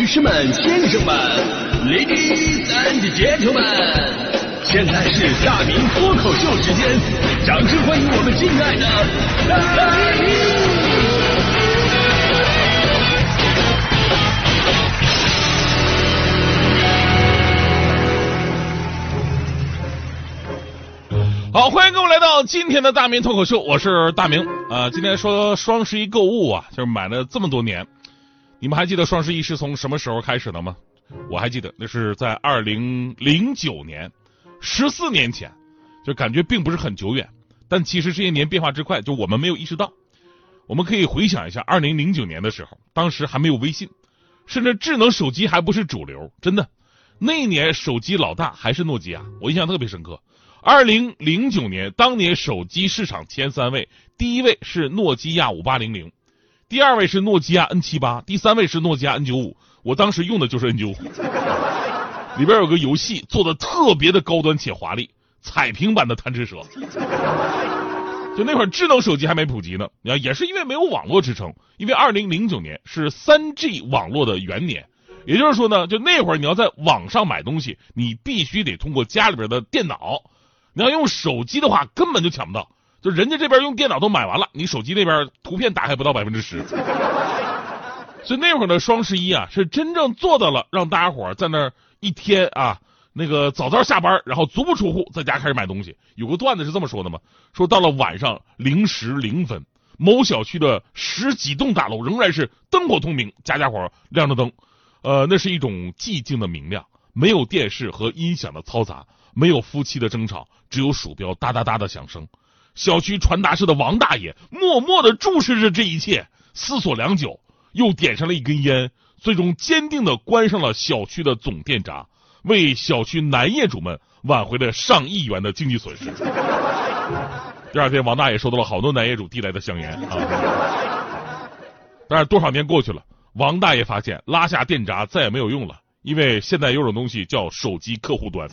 女士们、先生们，Ladies and Gentlemen，现在是大明脱口秀时间，掌声欢迎我们敬爱的！好，欢迎各位来到今天的大明脱口秀，我是大明。呃，今天说双十一购物啊，就是买了这么多年，你们还记得双十一是从什么时候开始的吗？我还记得，那是在二零零九年，十四年前，就感觉并不是很久远，但其实这些年变化之快，就我们没有意识到。我们可以回想一下，二零零九年的时候，当时还没有微信，甚至智能手机还不是主流，真的，那一年手机老大还是诺基亚，我印象特别深刻。二零零九年，当年手机市场前三位，第一位是诺基亚五八零零，第二位是诺基亚 N 七八，第三位是诺基亚 N 九五。我当时用的就是 N 九五，里边有个游戏做的特别的高端且华丽，彩屏版的贪吃蛇。就那会儿智能手机还没普及呢，你看也是因为没有网络支撑，因为二零零九年是三 G 网络的元年，也就是说呢，就那会儿你要在网上买东西，你必须得通过家里边的电脑。你要用手机的话，根本就抢不到。就人家这边用电脑都买完了，你手机那边图片打开不到百分之十。所以那会儿的双十一啊，是真正做到了让大家伙在那一天啊，那个早早下班，然后足不出户，在家开始买东西。有个段子是这么说的嘛：说到了晚上零时零分，某小区的十几栋大楼仍然是灯火通明，家家伙亮着灯。呃，那是一种寂静的明亮，没有电视和音响的嘈杂。没有夫妻的争吵，只有鼠标哒哒哒的响声。小区传达室的王大爷默默的注视着这一切，思索良久，又点上了一根烟，最终坚定的关上了小区的总电闸，为小区男业主们挽回了上亿元的经济损失。第二天，王大爷收到了好多男业主递来的香烟啊。但是多少年过去了，王大爷发现拉下电闸再也没有用了。因为现在有种东西叫手机客户端，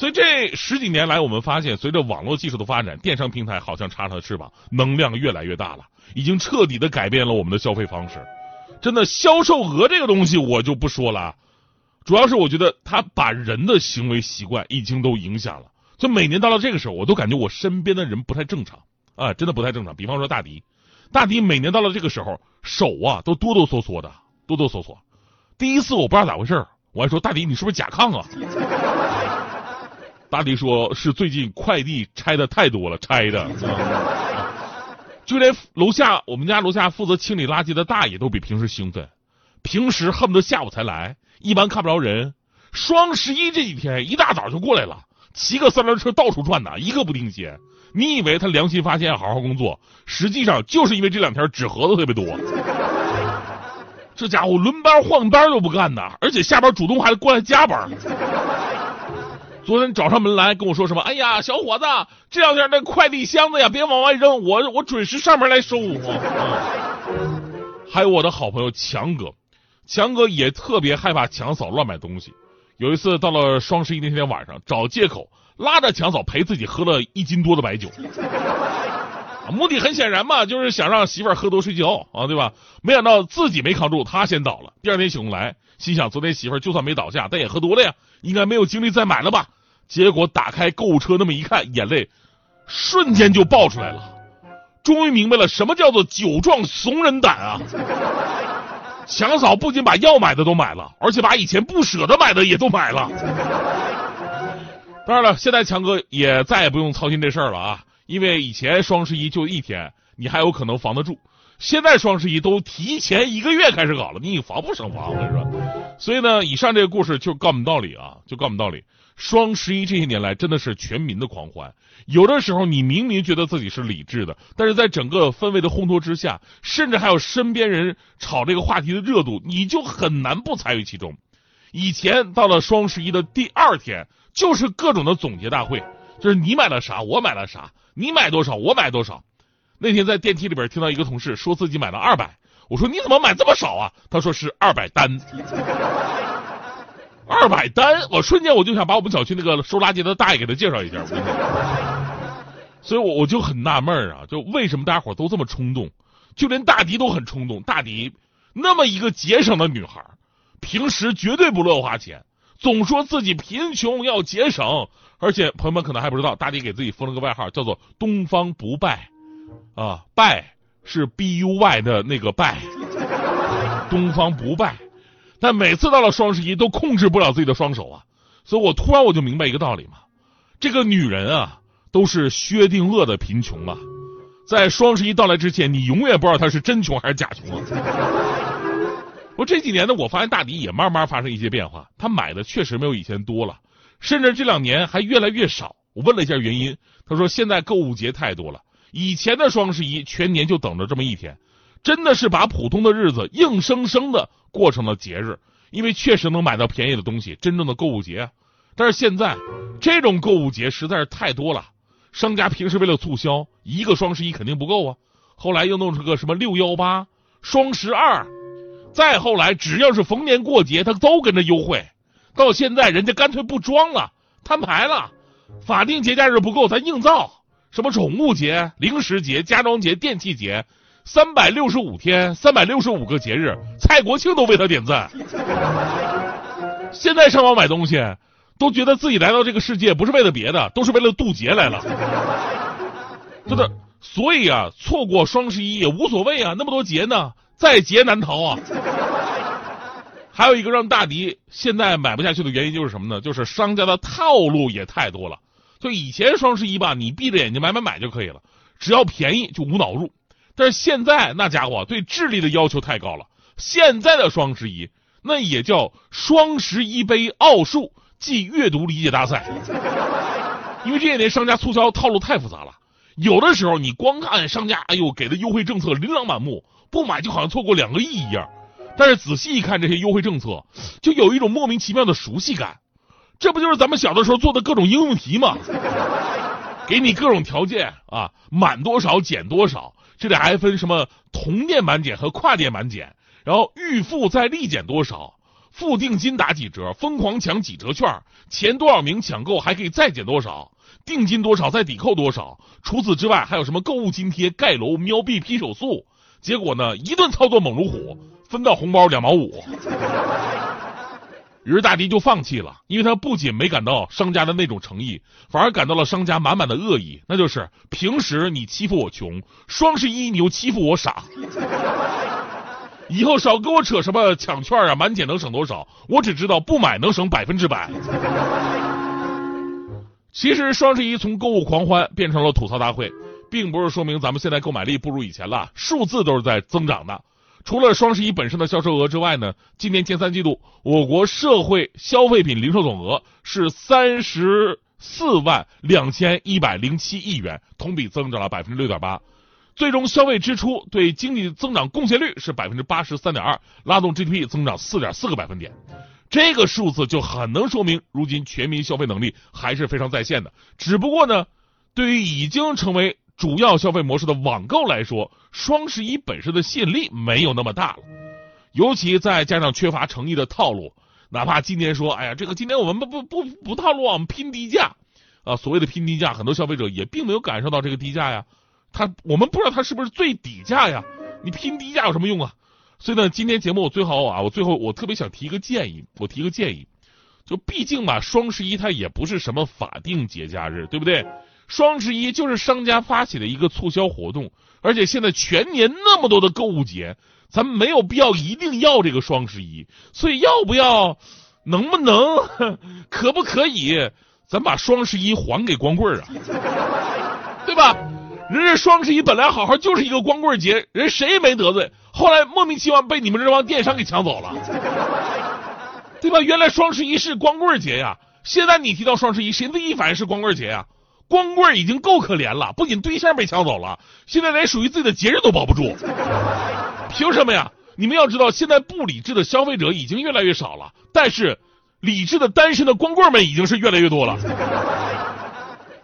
所以这十几年来，我们发现，随着网络技术的发展，电商平台好像插上了翅膀，能量越来越大了，已经彻底的改变了我们的消费方式。真的，销售额这个东西我就不说了，主要是我觉得它把人的行为习惯已经都影响了。就每年到了这个时候，我都感觉我身边的人不太正常啊，真的不太正常。比方说大迪，大迪每年到了这个时候，手啊都哆哆嗦嗦的，哆哆嗦嗦。第一次我不知道咋回事我还说大迪你是不是甲亢啊？大迪说是最近快递拆的太多了，拆的。就连楼下我们家楼下负责清理垃圾的大爷都比平时兴奋，平时恨不得下午才来，一般看不着人。双十一这几天一大早就过来了，骑个三轮车到处转呢，一个不停歇。你以为他良心发现好好工作，实际上就是因为这两天纸盒子特别多。这家伙轮班换班都不干呐，而且下班主动还过来加班。昨天找上门来跟我说什么？哎呀，小伙子，这两天那快递箱子呀，别往外扔，我我准时上门来收。还有我的好朋友强哥，强哥也特别害怕强嫂乱买东西。有一次到了双十一那天晚上，找借口拉着强嫂陪自己喝了一斤多的白酒。目的很显然嘛，就是想让媳妇儿喝多睡觉啊，对吧？没想到自己没扛住，他先倒了。第二天醒过来，心想昨天媳妇儿就算没倒下，但也喝多了呀，应该没有精力再买了吧？结果打开购物车那么一看，眼泪瞬间就爆出来了。终于明白了什么叫做酒壮怂人胆啊！强嫂不仅把要买的都买了，而且把以前不舍得买的也都买了。当然了，现在强哥也再也不用操心这事儿了啊。因为以前双十一就一天，你还有可能防得住。现在双十一都提前一个月开始搞了，你防不胜防，我跟你说。所以呢，以上这个故事就告诉我们道理啊，就告诉我们道理。双十一这些年来真的是全民的狂欢。有的时候你明明觉得自己是理智的，但是在整个氛围的烘托之下，甚至还有身边人炒这个话题的热度，你就很难不参与其中。以前到了双十一的第二天，就是各种的总结大会，就是你买了啥，我买了啥。你买多少，我买多少。那天在电梯里边听到一个同事说自己买了二百，我说你怎么买这么少啊？他说是二百单，二百单，我瞬间我就想把我们小区那个收垃圾的大爷给他介绍一下。我所以，我我就很纳闷啊，就为什么大家伙都这么冲动？就连大迪都很冲动。大迪那么一个节省的女孩，平时绝对不乱花钱，总说自己贫穷要节省，而且朋友们可能还不知道，大迪给自己封了个外号，叫做“东方不败”，啊，败是 B U Y 的那个败，东方不败。但每次到了双十一，都控制不了自己的双手啊，所以我突然我就明白一个道理嘛，这个女人啊，都是薛定谔的贫穷啊。在双十一到来之前，你永远不知道她是真穷还是假穷啊！我这几年呢，我发现大迪也慢慢发生一些变化，他买的确实没有以前多了，甚至这两年还越来越少。我问了一下原因，他说现在购物节太多了，以前的双十一全年就等着这么一天，真的是把普通的日子硬生生的过成了节日，因为确实能买到便宜的东西，真正的购物节。但是现在这种购物节实在是太多了。商家平时为了促销，一个双十一肯定不够啊。后来又弄出个什么六幺八、双十二，再后来只要是逢年过节，他都跟着优惠。到现在人家干脆不装了，摊牌了。法定节假日不够，咱硬造。什么宠物节、零食节、家装节、电器节，三百六十五天，三百六十五个节日，蔡国庆都为他点赞。现在上网买东西。都觉得自己来到这个世界不是为了别的，都是为了渡劫来了。真的，所以啊，错过双十一也无所谓啊，那么多节呢，在劫难逃啊。还有一个让大迪现在买不下去的原因就是什么呢？就是商家的套路也太多了。就以前双十一吧，你闭着眼睛买买买就可以了，只要便宜就无脑入。但是现在那家伙对智力的要求太高了。现在的双十一那也叫双十一杯奥数。暨阅读理解大赛，因为这些年商家促销套路太复杂了，有的时候你光看商家，哎呦给的优惠政策琳琅满目，不买就好像错过两个亿一样。但是仔细一看这些优惠政策，就有一种莫名其妙的熟悉感。这不就是咱们小的时候做的各种应用题吗？给你各种条件啊，满多少减多少，这里还分什么同店满减和跨店满减，然后预付再立减多少。付定金打几折？疯狂抢几折券？前多少名抢购还可以再减多少？定金多少再抵扣多少？除此之外还有什么购物津贴、盖楼、喵币、批手速？结果呢，一顿操作猛如虎，分到红包两毛五。于是大迪就放弃了，因为他不仅没感到商家的那种诚意，反而感到了商家满满的恶意，那就是平时你欺负我穷，双十一你又欺负我傻。以后少跟我扯什么抢券啊，满减能省多少？我只知道不买能省百分之百。其实双十一从购物狂欢变成了吐槽大会，并不是说明咱们现在购买力不如以前了，数字都是在增长的。除了双十一本身的销售额之外呢，今年前三季度我国社会消费品零售总额是三十四万两千一百零七亿元，同比增长了百分之六点八。最终消费支出对经济增长贡献率是百分之八十三点二，拉动 GDP 增长四点四个百分点。这个数字就很能说明，如今全民消费能力还是非常在线的。只不过呢，对于已经成为主要消费模式的网购来说，双十一本身的吸引力没有那么大了。尤其再加上缺乏诚意的套路，哪怕今年说，哎呀，这个今年我们不不不不套路，我们拼低价啊，所谓的拼低价，很多消费者也并没有感受到这个低价呀。他我们不知道他是不是最底价呀？你拼低价有什么用啊？所以呢，今天节目我最后啊，我最后我特别想提一个建议，我提个建议，就毕竟吧，双十一它也不是什么法定节假日，对不对？双十一就是商家发起的一个促销活动，而且现在全年那么多的购物节，咱们没有必要一定要这个双十一，所以要不要，能不能，可不可以，咱把双十一还给光棍啊？对吧？人家双十一本来好好就是一个光棍节，人谁也没得罪，后来莫名其妙被你们这帮电商给抢走了，对吧？原来双十一是光棍节呀，现在你提到双十一，谁第一反应是光棍节呀？光棍已经够可怜了，不仅对象被抢走了，现在连属于自己的节日都保不住，凭什么呀？你们要知道，现在不理智的消费者已经越来越少了，但是理智的单身的光棍们已经是越来越多了。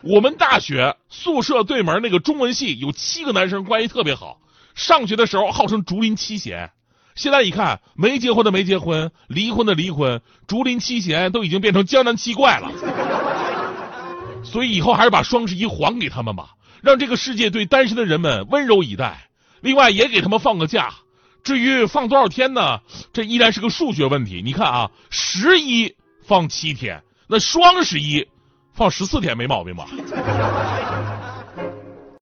我们大学宿舍对门那个中文系有七个男生关系特别好，上学的时候号称竹林七贤，现在一看没结婚的没结婚，离婚的离婚，竹林七贤都已经变成江南七怪了。所以以后还是把双十一还给他们吧让这个世界对单身的人们温柔以待。另外也给他们放个假。至于放多少天呢？这依然是个数学问题。你看啊十一放七天那双十一放十四天没毛病吧？